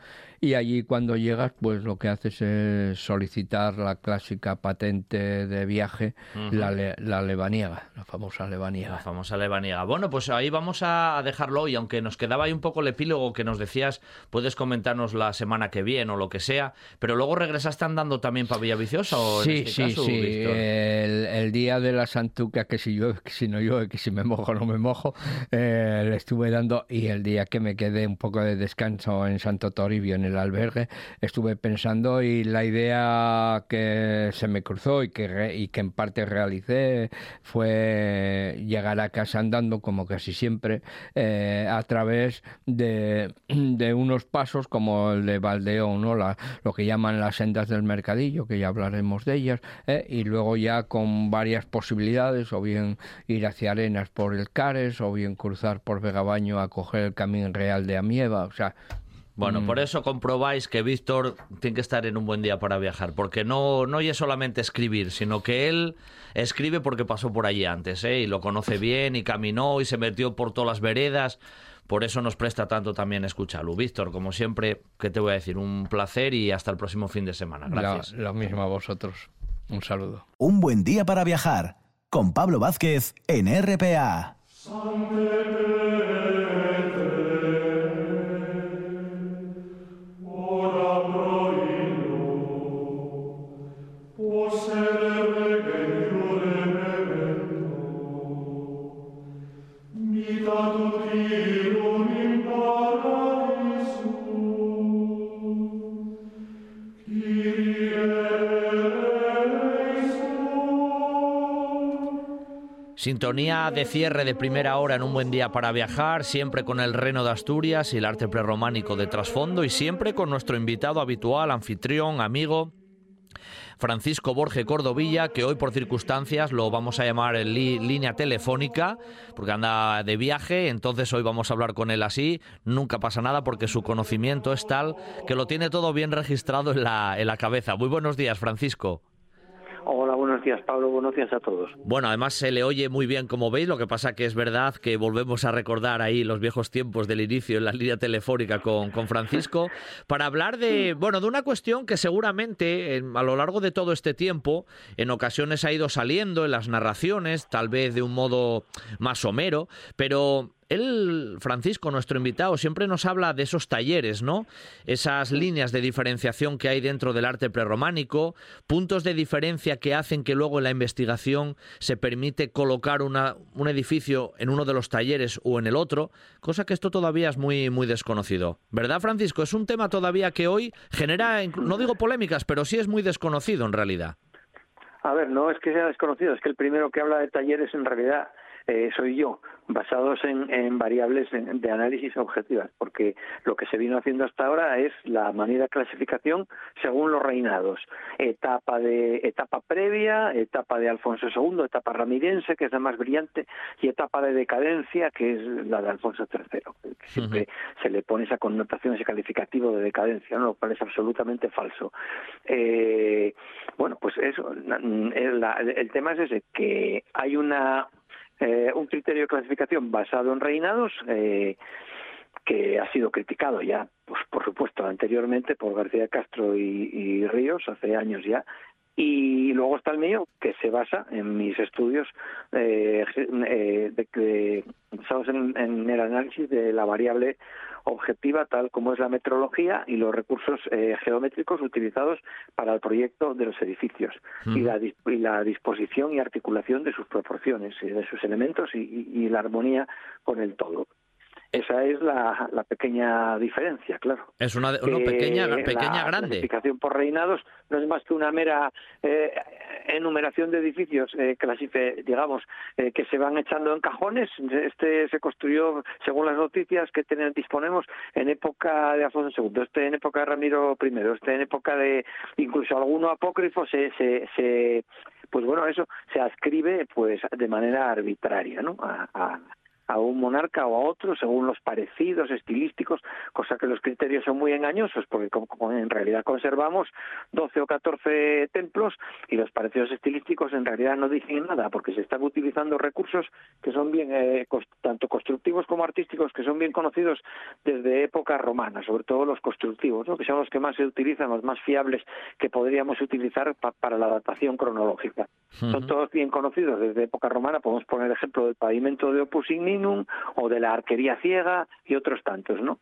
y allí cuando llegas pues lo que haces es solicitar la clásica patente de viaje, la, la lebaniega, la famosa lebaniega. La famosa lebaniega. Bueno, pues ahí vamos a dejarlo y aunque nos quedaba ahí un poco el epílogo que nos decías, puedes comentarnos la semana que viene o lo que sea, pero luego regresaste andando también para Villaviciosa o sí, este sí, sí, el, día de la Santuca, que si yo, que si no yo, que si me mojo no me mojo, eh, le estuve dando y el día que me quedé un poco de descanso en Santo Toribio, en el albergue, estuve pensando y la idea que se me cruzó y que, y que en parte realicé fue llegar a casa andando, como casi siempre, eh, a través de, de, unos pasos como el de Valdeón, ¿no? La, lo que llaman las sendas del mercadillo, que ya hablaremos de ellas, eh, y luego ya con varias posibilidades, o bien ir hacia Arenas por el Cares, o bien cruzar por Vegabaño a coger el camino real de Amieva, o sea, bueno, por mm. eso comprobáis que Víctor tiene que estar en un buen día para viajar, porque no, no es solamente escribir, sino que él escribe porque pasó por allí antes, ¿eh? y lo conoce bien, y caminó, y se metió por todas las veredas. Por eso nos presta tanto también escucharlo. Víctor, como siempre, ¿qué te voy a decir? Un placer y hasta el próximo fin de semana. Gracias. lo mismo a vosotros. Un saludo. Un buen día para viajar con Pablo Vázquez en RPA. Sintonía de cierre de primera hora en un buen día para viajar, siempre con el Reno de Asturias y el arte prerrománico de trasfondo y siempre con nuestro invitado habitual, anfitrión, amigo, Francisco Borge Cordovilla, que hoy por circunstancias lo vamos a llamar en línea telefónica, porque anda de viaje, entonces hoy vamos a hablar con él así, nunca pasa nada porque su conocimiento es tal que lo tiene todo bien registrado en la, en la cabeza. Muy buenos días, Francisco. Buenos días Pablo, buenos días a todos. Bueno, además se le oye muy bien como veis, lo que pasa que es verdad que volvemos a recordar ahí los viejos tiempos del inicio en la línea telefónica con, con Francisco, para hablar de, bueno, de una cuestión que seguramente a lo largo de todo este tiempo en ocasiones ha ido saliendo en las narraciones, tal vez de un modo más somero, pero él, Francisco, nuestro invitado, siempre nos habla de esos talleres, ¿no? Esas líneas de diferenciación que hay dentro del arte prerrománico, puntos de diferencia que hacen que luego en la investigación se permite colocar una, un edificio en uno de los talleres o en el otro, cosa que esto todavía es muy, muy desconocido. ¿Verdad, Francisco? Es un tema todavía que hoy genera, no digo polémicas, pero sí es muy desconocido en realidad. A ver, no es que sea desconocido, es que el primero que habla de talleres en realidad eh, soy yo, basados en, variables de, análisis objetivas, porque lo que se vino haciendo hasta ahora es la manera de clasificación según los reinados, etapa de etapa previa, etapa de Alfonso II, etapa ramirense, que es la más brillante, y etapa de decadencia, que es la de Alfonso III. Que siempre se le pone esa connotación, ese calificativo de decadencia, ¿no? lo cual es absolutamente falso. Eh, bueno, pues eso, el tema es ese, que hay una eh, un criterio de clasificación basado en reinados eh, que ha sido criticado ya, pues por supuesto, anteriormente por García Castro y, Ríos, hace años ya, y luego está el mío, que se basa en mis estudios eh, de, basados en, el análisis de la variable objetiva tal como es la metrología y los recursos eh, geométricos utilizados para el proyecto de los edificios y, la, y, la, disposición y articulación de sus proporciones, y de sus elementos y la armonía con el todo. Esa es la, pequeña diferencia, claro. Es una, pequeña, pequeña la grande. clasificación por reinados no es más que una mera eh, enumeración de edificios, eh, digamos, eh, que se van echando en cajones. Este se construyó, según las noticias que tenemos, disponemos, en época de Alfonso II, este en época de Ramiro I, este en época de incluso alguno apócrifo se, se, se pues bueno, eso se ascribe pues de manera arbitraria, ¿no? a, a un monarca o a otro según los parecidos estilísticos, cosa que los criterios son muy engañosos porque en realidad conservamos 12 o 14 templos y los parecidos estilísticos en realidad no dicen nada porque se están utilizando recursos que son bien eh, tanto constructivos como artísticos que son bien conocidos desde época romana, sobre todo los constructivos, ¿no? que son los que más se utilizan, los más fiables que podríamos utilizar para la datación cronológica. Son todos bien conocidos desde época romana, podemos poner ejemplo del pavimento de Opus Igni o de la arquería ciega y otros tantos, ¿no?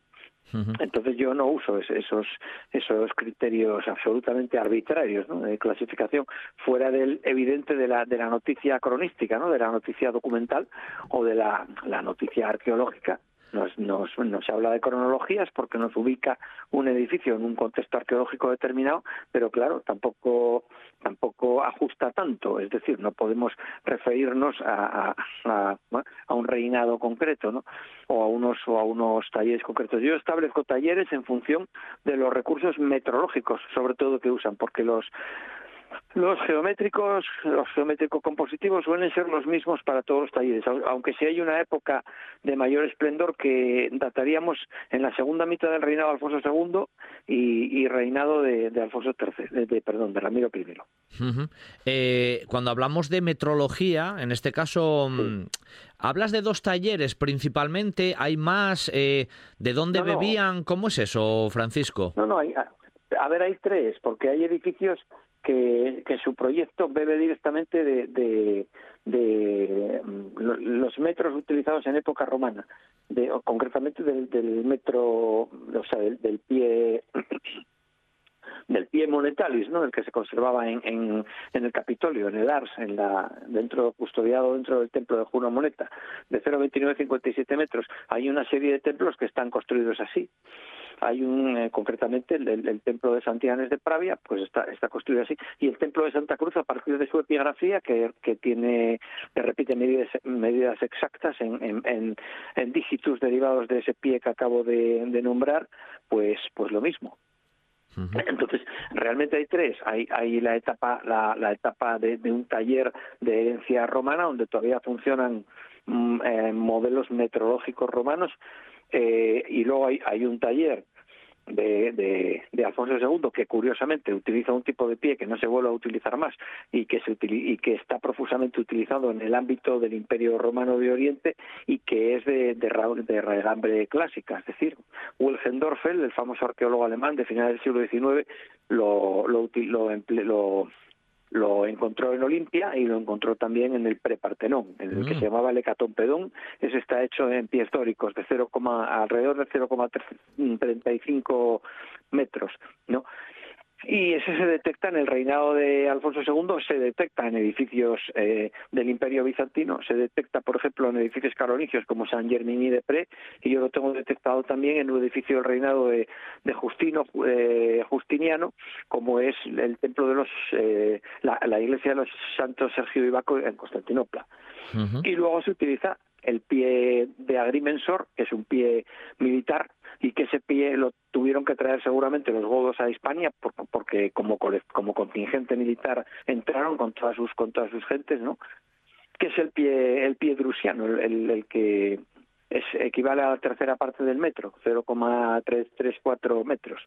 Entonces yo no uso esos esos criterios absolutamente arbitrarios de clasificación fuera del evidente de la de la noticia cronística, ¿no? De la noticia documental o de la, la noticia arqueológica nos, nos, habla de cronologías porque nos ubica un edificio en un contexto arqueológico determinado, pero claro, tampoco tampoco ajusta tanto, es decir, no podemos referirnos a, a, un reinado concreto, ¿no? O a unos o a unos talleres concretos. Yo establezco talleres en función de los recursos meteorológicos, sobre todo que usan, porque los los geométricos, los geométricos compositivos suelen ser los mismos para todos los talleres, aunque si hay una época de mayor esplendor que dataríamos en la segunda mitad del reinado de Alfonso II y, reinado de, Alfonso III, de, perdón, de Ramiro I. Eh, cuando hablamos de metrología, en este caso, mm, hablas de dos talleres principalmente, ¿hay más? Eh, ¿De dónde bebían? ¿Cómo es eso, Francisco? No, no, hay, a ver, hay tres, porque hay edificios que, su proyecto bebe directamente de, de, mm, los metros utilizados en época romana, de, concretamente del, del metro, o sea, del, del pie del pie monetalis, ¿no? El que se conservaba en, en, el Capitolio, en el Ars, en la, dentro custodiado dentro del templo de Juno Moneta, de 0,29-57 metros. Hay una serie de templos que están construidos así hay un eh, concretamente el, templo de Santianes de Pravia pues está está construido así. Y el templo de Santa Cruz a partir de su epigrafía que, que tiene que repite medidas medidas exactas en, en, en, dígitos derivados de ese pie que acabo de, nombrar pues pues lo mismo. Entonces, realmente hay tres. Hay, hay la etapa, la, la etapa de, de, un taller de herencia romana, donde todavía funcionan mm, eh, modelos meteorológicos romanos, eh, y luego hay, hay un taller de, de, Alfonso II, que curiosamente utiliza un tipo de pie que no se vuelve a utilizar más y que, se y que está profusamente utilizado en el ámbito del Imperio Romano de Oriente y que es de, de, de regambre clásica. Es decir, Wilhelm Dorfel, el famoso arqueólogo alemán de finales del siglo XIX, lo, lo, lo, lo lo encontró en Olimpia y lo encontró también en el Prepartenón, en el que mm. se llamaba el Hecatompedón. Ese está hecho en pies históricos de 0, alrededor de 0,35 metros, ¿no? Y ese se detecta en el reinado de Alfonso II, se detecta en edificios eh, del Imperio Bizantino, se detecta, por ejemplo, en edificios carolingios como San Germini de Pre, y yo lo tengo detectado también en un edificio del reinado de, Justino, eh, Justiniano, como es el templo de los, eh, la, iglesia de los santos Sergio y Baco en Constantinopla. Y luego se utiliza el pie de agrimensor, que es un pie militar, y que ese pie lo tuvieron que traer seguramente los godos a España porque como como contingente militar entraron con todas sus con todas sus gentes, ¿no? Que es el pie el pie drusiano, el, el que es equivale a la tercera parte del metro, 0,334 metros.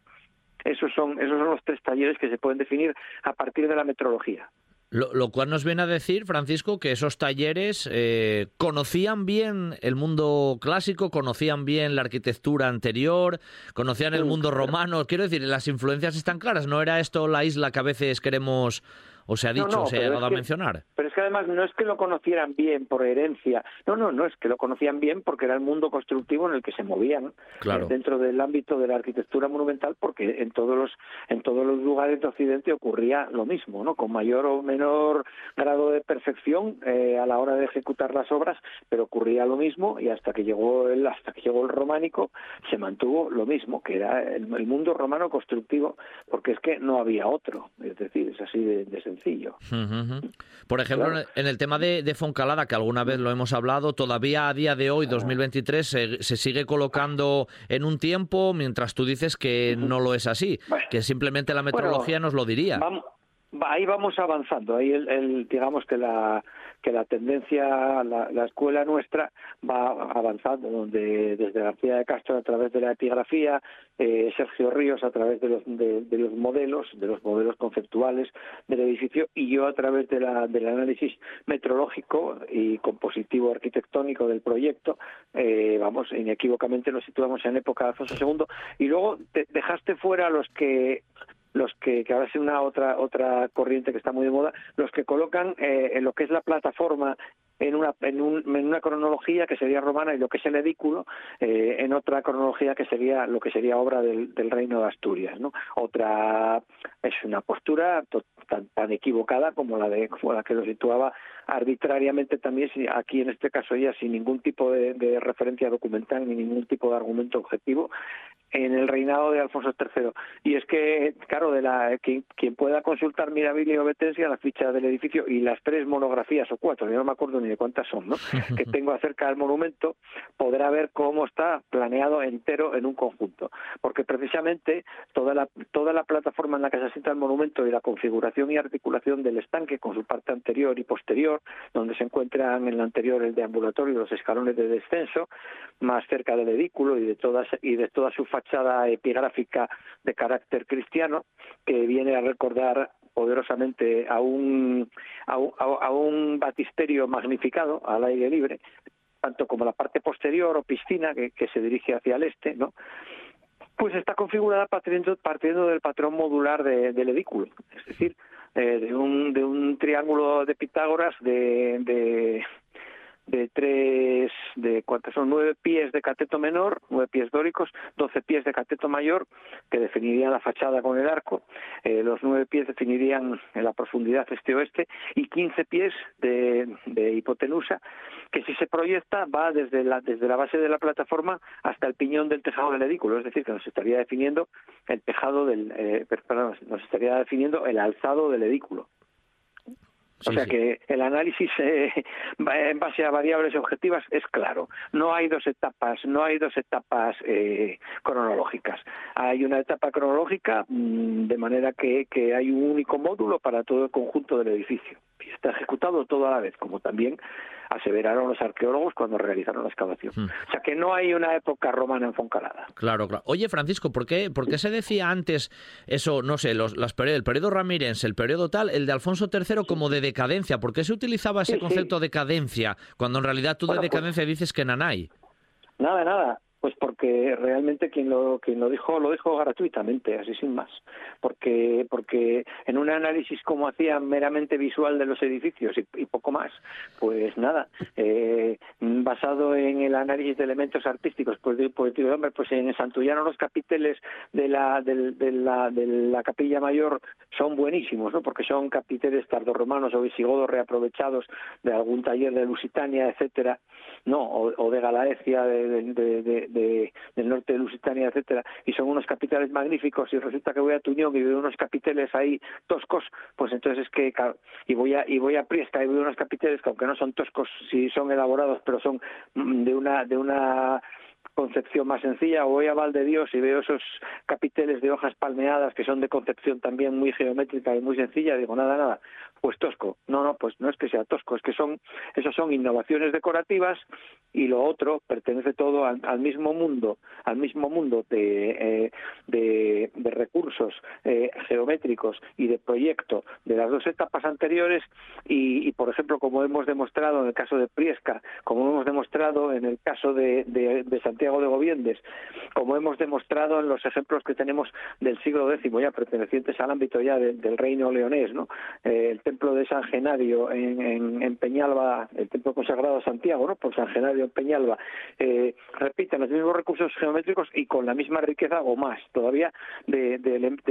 Esos son esos son los tres talleres que se pueden definir a partir de la metrología. Lo, cual nos viene a decir, Francisco, que esos talleres eh, conocían bien el mundo clásico, conocían bien la arquitectura anterior, conocían el mundo romano. Quiero decir, las influencias están claras. ¿No era esto la isla que a veces queremos o se ha dicho, o se ha dado a mencionar. Pero es que además no es que lo conocieran bien por herencia, no, no, no es que lo conocían bien porque era el mundo constructivo en el que se movían dentro del ámbito de la arquitectura monumental, porque en todos los en todos los lugares de Occidente ocurría lo mismo, ¿no? Con mayor o menor grado de perfección eh, a la hora de ejecutar las obras, pero ocurría lo mismo y hasta que llegó el hasta que llegó el románico se mantuvo lo mismo, que era el, mundo romano constructivo, porque es que no había otro, es decir, es así de, de por ejemplo, en el tema de, Foncalada, que alguna vez lo hemos hablado, todavía a día de hoy, 2023, se, se sigue colocando en un tiempo, mientras tú dices que no lo es así, que simplemente la meteorología nos lo diría. ahí vamos avanzando. Ahí el, digamos que la que la tendencia, la, escuela nuestra va avanzando, donde desde García de Castro a través de la epigrafía, eh, Sergio Ríos a través de los, de, los modelos, de los modelos conceptuales del edificio y yo a través de la, del análisis metrológico y compositivo arquitectónico del proyecto, eh, vamos, inequívocamente nos situamos en época de Alfonso II y luego dejaste fuera los que los que, que ahora es una otra otra corriente que está muy de moda, los que colocan eh, en lo que es la plataforma en una, en, una cronología que sería romana y lo que es el edículo eh, en otra cronología que sería lo que sería obra del, reino de Asturias. ¿no? Otra es una postura tan, tan equivocada como la de como la que lo situaba arbitrariamente también, aquí en este caso ya sin ningún tipo de, referencia documental ni ningún tipo de argumento objetivo, en el reinado de Alfonso III. Y es que, claro, de la quien, pueda consultar Mirabilia o Betensia, la ficha del edificio y las tres monografías o cuatro, yo no me acuerdo ni de cuántas son, ¿no? que tengo acerca del monumento, podrá ver cómo está planeado entero en un conjunto. Porque precisamente toda la, toda la plataforma en la que se asienta el monumento y la configuración y articulación del estanque con su parte anterior y posterior, donde se encuentran en la anterior el deambulatorio y los escalones de descenso, más cerca del edículo y de todas y de toda su fachada epigráfica de carácter cristiano que viene a recordar poderosamente a un, a un, batisterio magnificado al aire libre, tanto como la parte posterior o piscina que, se dirige hacia el este, ¿no? Pues está configurada partiendo, partiendo del patrón modular del edículo, es decir, eh, de, un, de un triángulo de Pitágoras de tres, de cuántos son nueve pies de cateto menor, nueve pies dóricos, doce pies de cateto mayor, que definirían la fachada con el arco, eh, los nueve pies definirían la profundidad este-oeste y quince pies de, de, hipotenusa, que si se proyecta va desde la, desde la base de la plataforma hasta el piñón del tejado del edículo, es decir, que nos estaría definiendo el tejado del, eh, perdón, nos estaría definiendo el alzado del edículo o sea que el análisis eh, en base a variables objetivas es claro. No hay dos etapas, no hay dos etapas eh, cronológicas. Hay una etapa cronológica mm, de manera que, que hay un único módulo para todo el conjunto del edificio. Y está ejecutado todo a la vez, como también aseveraron los arqueólogos cuando realizaron la excavación. Hmm. O sea que no hay una época romana en Foncalada. Claro, claro. Oye, Francisco, ¿por qué, por qué se decía antes eso, no sé, los, las el periodo Ramírez, el periodo tal, el de Alfonso III como de decadencia? ¿Por qué se utilizaba ese concepto de decadencia cuando en realidad tú de pues decadencia dices que nanay? Nada, nada. Pues porque realmente quien lo quien lo dijo lo dijo gratuitamente, así sin más. Porque porque en un análisis como hacía meramente visual de los edificios y, poco más, pues nada, eh, basado en el análisis de elementos artísticos, pues, pues digo, hombre, pues en Santullano los capiteles de la, de, la de la capilla mayor son buenísimos, ¿no? Porque son capiteles tardorromanos o visigodos reaprovechados de algún taller de Lusitania, etcétera, no, o, de Galaecia, de de, del norte de Lusitania, etcétera, y son unos capiteles magníficos y resulta que voy a Tuñón y veo unos capiteles ahí toscos, pues entonces es que y voy a y voy a Priesta y veo unos capiteles que aunque no son toscos, sí son elaborados, pero son mm, de una de una concepción más sencilla, voy a Val de Dios y veo esos capiteles de hojas palmeadas que son de concepción también muy geométrica y muy sencilla, digo, nada, nada, pues tosco. No, no, pues no es que sea tosco, es que son, esas son innovaciones decorativas y lo otro pertenece todo al, mismo mundo, al mismo mundo de, eh, de, recursos eh, geométricos y de proyecto de las dos etapas anteriores. Y, por ejemplo, como hemos demostrado en el caso de Priesca, como hemos demostrado en el caso de, de Santiago de Gobiendes, como hemos demostrado en los ejemplos que tenemos del siglo X, ya pertenecientes al ámbito ya del reino leonés, ¿no? Eh, el templo de San Genario en, Peñalba, el templo consagrado a Santiago, ¿no? Por San Genario en Peñalba, eh, repiten los mismos recursos geométricos y con la misma riqueza o más todavía de,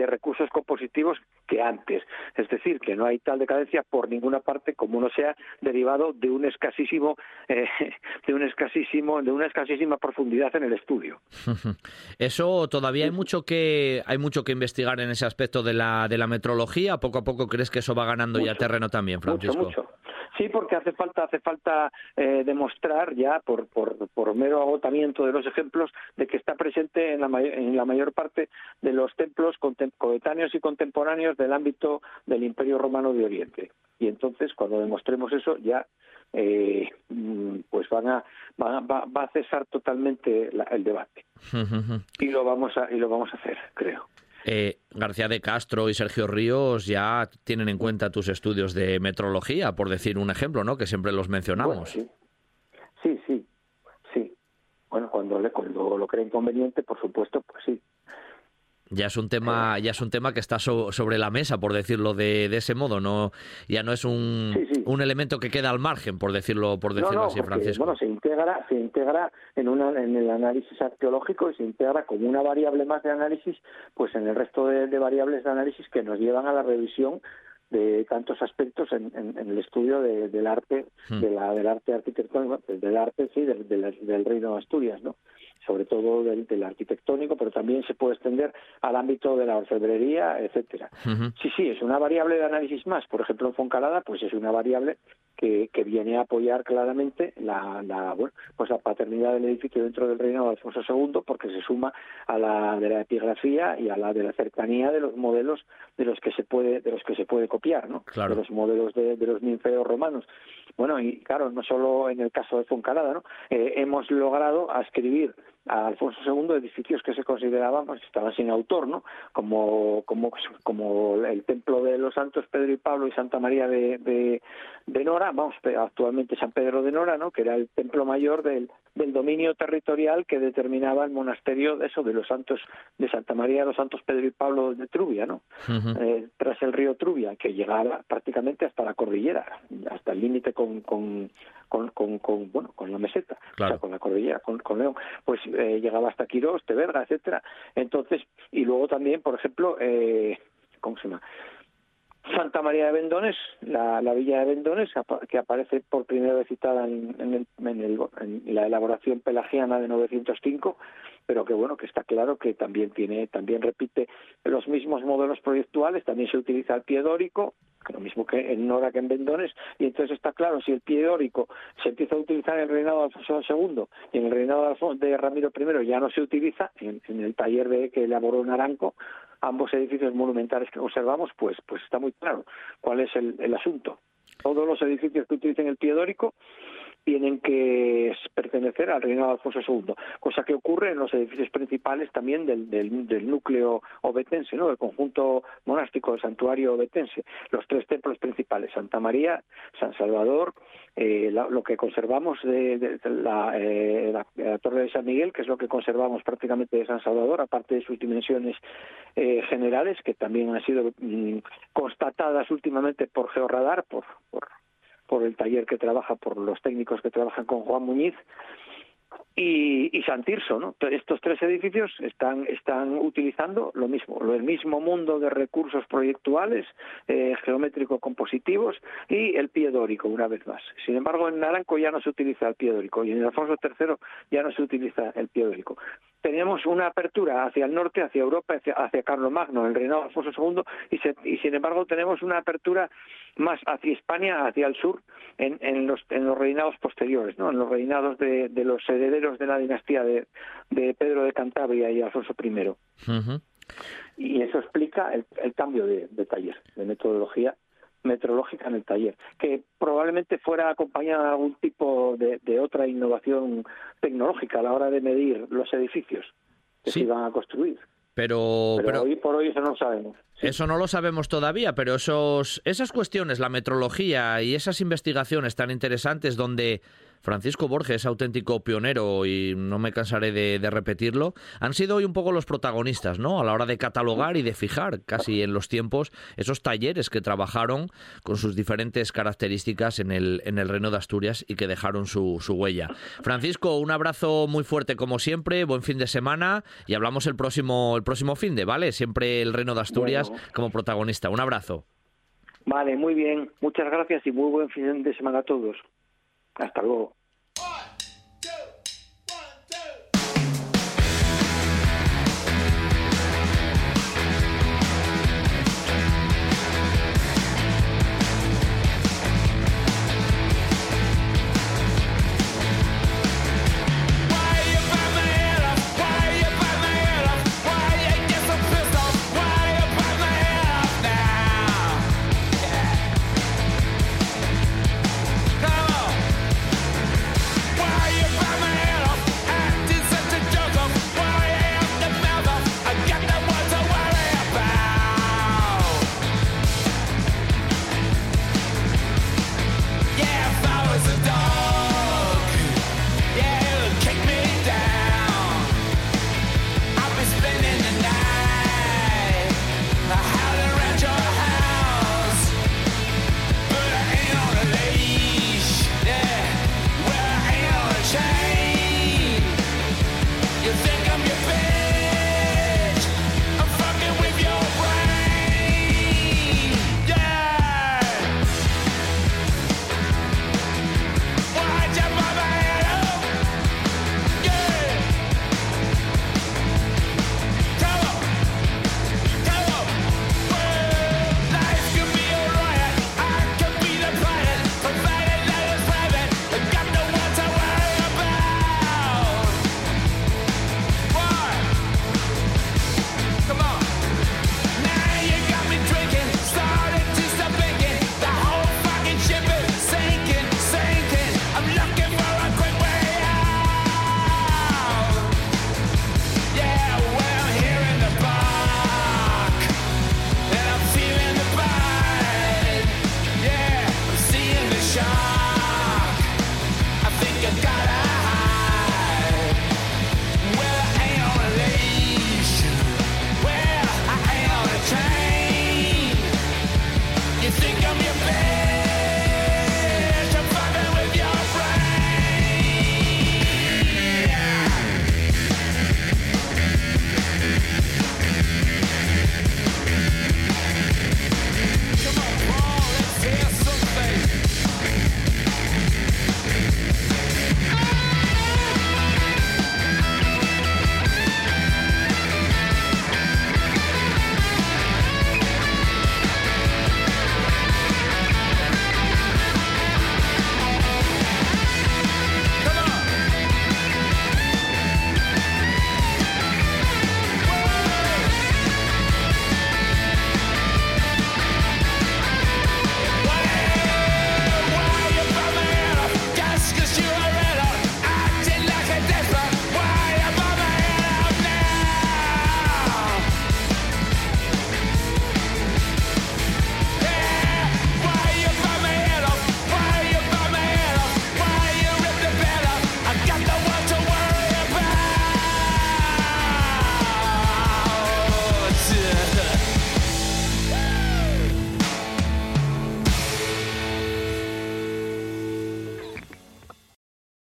recursos compositivos que antes. Es decir, que no hay tal decadencia por ninguna parte como no sea derivado de un escasísimo, eh, de un escasísimo, de una escasísima profundidad en el estudio. Eso todavía hay mucho que hay mucho que investigar en ese aspecto de la de la metrología. Poco a poco crees que eso va ganando ya terreno también, Francisco. Mucho, Sí, porque hace falta, hace falta eh, demostrar ya por, por, por, mero agotamiento de los ejemplos de que está presente en la, en la mayor parte de los templos coetáneos y contemporáneos del ámbito del Imperio Romano de Oriente. Y entonces, cuando demostremos eso, ya eh, mm, pues van a, va, va, a cesar totalmente el debate. y lo vamos a y lo vamos a hacer, creo. Eh, García de Castro y Sergio Ríos ya tienen en cuenta tus estudios de metrología, por decir un ejemplo, ¿no? Que siempre los mencionamos. sí. sí, sí, sí. Bueno, cuando, le, cuando lo creen conveniente, por supuesto, pues sí. Ya es un tema, ya es un tema que está sobre la mesa, por decirlo de, ese modo, no, ya no es un, un elemento que queda al margen, por decirlo, por decirlo así, Francisco. Bueno, se integra, se integra en una, en el análisis arqueológico y se integra como una variable más de análisis, pues en el resto de, variables de análisis que nos llevan a la revisión de tantos aspectos en, el estudio del arte, hmm. de la, del arte arquitectónico, del arte, sí, del, del reino de Asturias, ¿no? Sobre todo del, arquitectónico, pero también se puede extender al ámbito de la orfebrería, etcétera. Sí, sí, es una variable de análisis más. Por ejemplo, en Foncalada, pues es una variable que, que viene a apoyar claramente la, la, bueno, pues la paternidad del edificio dentro del reino de Alfonso II, porque se suma a la de la epigrafía y a la de la cercanía de los modelos de los que se puede de los que se puede copiar, ¿no? Claro. De los modelos de, de los ninfeos romanos. Bueno, y claro, no solo en el caso de Foncalada, ¿no? Eh, hemos logrado escribir a Alfonso II edificios que se consideraban pues estaban sin autor, ¿no? Como, como, como el templo de los santos Pedro y Pablo y Santa María de, de, Nora, vamos, actualmente San Pedro de Nora, ¿no? Que era el templo mayor del, del dominio territorial que determinaba el monasterio de eso, de los santos de Santa María, los santos Pedro y Pablo de Trubia, ¿no? Eh, tras el río Trubia, que llegaba prácticamente hasta la cordillera, hasta el límite con, con con, con, con, bueno con la meseta, o sea, con la cordillera, con, con León, pues eh, llegaba hasta Quirós, Teverga, etcétera. Entonces, y luego también, por ejemplo, eh, ¿cómo se llama? Santa María de Vendones, la, la villa de Vendones, que aparece por primera vez citada en, en, la elaboración pelagiana de 905, pero que bueno, que está claro que también tiene, también repite los mismos modelos proyectuales, también se utiliza el pie dórico, lo mismo que en Nora que en Vendones, y entonces está claro, si el pie dórico se empieza a utilizar en el reinado de Alfonso II y en el reinado de Ramiro I ya no se utiliza, en, el taller de, que elaboró Naranco, ambos edificios monumentales que observamos, pues, pues está muy claro cuál es el, el asunto. Todos los edificios que utilicen el pie dórico tienen que pertenecer al reinado de Alfonso II, cosa que ocurre en los edificios principales también del, del, núcleo obetense, ¿no? del conjunto monástico del santuario obetense, los tres templos principales, Santa María, San Salvador, eh, lo que conservamos de, la, eh, la, Torre de San Miguel, que es lo que conservamos prácticamente de San Salvador, aparte de sus dimensiones eh, generales, que también han sido mm, constatadas últimamente por Georradar, por, por por el taller que trabaja, por los técnicos que trabajan con Juan Muñiz, y, y San Tirso. Estos tres edificios están, utilizando lo mismo, el mismo mundo de recursos proyectuales, eh, geométrico-compositivos y el pie dórico, una vez más. Sin embargo, en Naranco ya no se utiliza el pie dórico y en Alfonso III ya no se utiliza el pie dórico. Tenemos una apertura hacia el norte, hacia Europa, hacia, hacia Magno, el reinado de Alfonso II, y, y sin embargo tenemos una apertura más hacia España, hacia el sur, en, en, los, en los reinados posteriores, en los reinados de los herederos de la dinastía de, de Pedro de Cantabria y Alfonso I. Y eso explica el, cambio de, taller, de metodología meteorológica en el taller, que probablemente fuera acompañada de algún tipo de, de, otra innovación tecnológica a la hora de medir los edificios que se iban a construir. Pero, pero, hoy por hoy eso no lo sabemos. Eso no lo sabemos todavía, pero esos, esas cuestiones, la metrología y esas investigaciones tan interesantes donde Francisco Borges, auténtico pionero y no me cansaré de, repetirlo, han sido hoy un poco los protagonistas, ¿no? A la hora de catalogar y de fijar casi en los tiempos esos talleres que trabajaron con sus diferentes características en el, en el Reino de Asturias y que dejaron su, su huella. Francisco, un abrazo muy fuerte como siempre, buen fin de semana y hablamos el próximo, el próximo fin de, ¿vale? Siempre el Reino de Asturias como protagonista. Un abrazo. Vale, muy bien. Muchas gracias y muy buen fin de semana a todos. Hasta luego.